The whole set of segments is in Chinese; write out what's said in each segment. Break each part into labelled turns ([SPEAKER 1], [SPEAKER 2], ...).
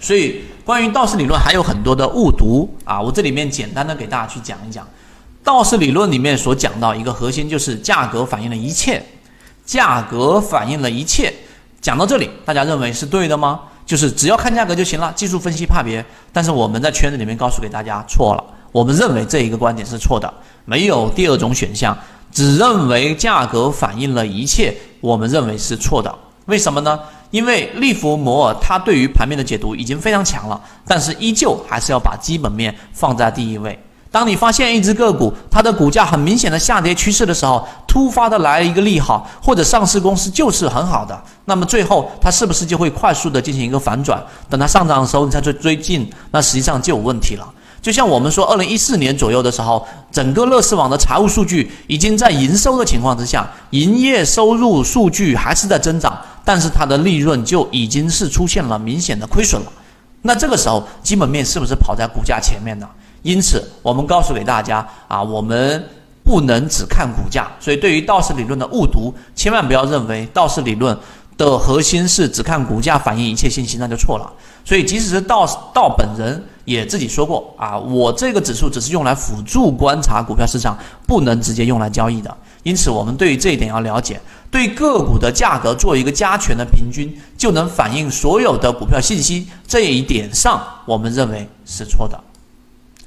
[SPEAKER 1] 所以关于道氏理论还有很多的误读啊，我这里面简单的给大家去讲一讲。道氏理论里面所讲到一个核心就是价格反映了一切，价格反映了一切。讲到这里，大家认为是对的吗？就是只要看价格就行了，技术分析怕别。但是我们在圈子里面告诉给大家错了，我们认为这一个观点是错的，没有第二种选项，只认为价格反映了一切，我们认为是错的。为什么呢？因为利弗摩尔他对于盘面的解读已经非常强了，但是依旧还是要把基本面放在第一位。当你发现一只个股它的股价很明显的下跌趋势的时候，突发的来了一个利好，或者上市公司就是很好的，那么最后它是不是就会快速的进行一个反转？等它上涨的时候，你再去追进，那实际上就有问题了。就像我们说，二零一四年左右的时候，整个乐视网的财务数据已经在营收的情况之下，营业收入数据还是在增长。但是它的利润就已经是出现了明显的亏损了，那这个时候基本面是不是跑在股价前面呢？因此，我们告诉给大家啊，我们不能只看股价。所以，对于道氏理论的误读，千万不要认为道氏理论的核心是只看股价反映一切信息，那就错了。所以，即使是道道本人也自己说过啊，我这个指数只是用来辅助观察股票市场，不能直接用来交易的。因此，我们对于这一点要了解。对个股的价格做一个加权的平均，就能反映所有的股票信息。这一点上，我们认为是错的。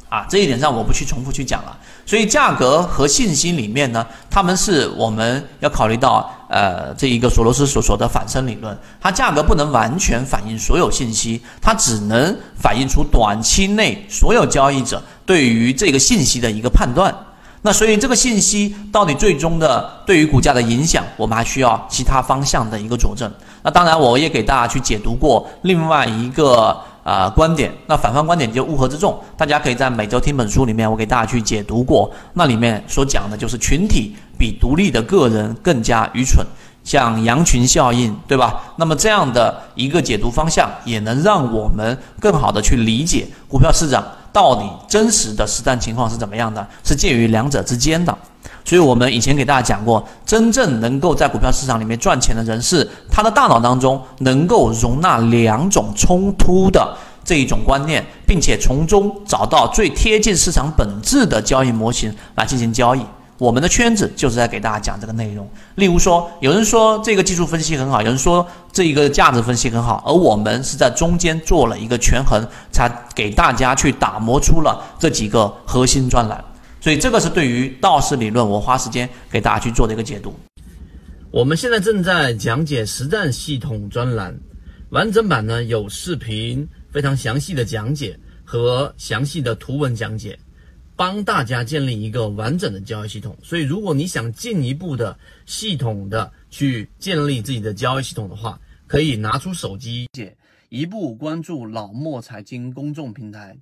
[SPEAKER 1] 啊，这一点上我不去重复去讲了。所以，价格和信息里面呢，他们是我们要考虑到，呃，这一个索罗斯所说的反身理论，它价格不能完全反映所有信息，它只能反映出短期内所有交易者对于这个信息的一个判断。那所以这个信息到底最终的对于股价的影响，我们还需要其他方向的一个佐证。那当然，我也给大家去解读过另外一个啊观点。那反方观点就乌合之众，大家可以在每周听本书里面，我给大家去解读过。那里面所讲的就是群体比独立的个人更加愚蠢，像羊群效应，对吧？那么这样的一个解读方向，也能让我们更好的去理解股票市场。到底真实的实战情况是怎么样的？是介于两者之间的。所以我们以前给大家讲过，真正能够在股票市场里面赚钱的人，是他的大脑当中能够容纳两种冲突的这一种观念，并且从中找到最贴近市场本质的交易模型来进行交易。我们的圈子就是在给大家讲这个内容。例如说，有人说这个技术分析很好，有人说这一个价值分析很好，而我们是在中间做了一个权衡，才给大家去打磨出了这几个核心专栏。所以这个是对于道氏理论，我花时间给大家去做的一个解读。
[SPEAKER 2] 我们现在正在讲解实战系统专栏，完整版呢有视频，非常详细的讲解和详细的图文讲解。帮大家建立一个完整的交易系统，所以如果你想进一步的系统的去建立自己的交易系统的话，可以拿出手机，一步关注老莫财经公众平台。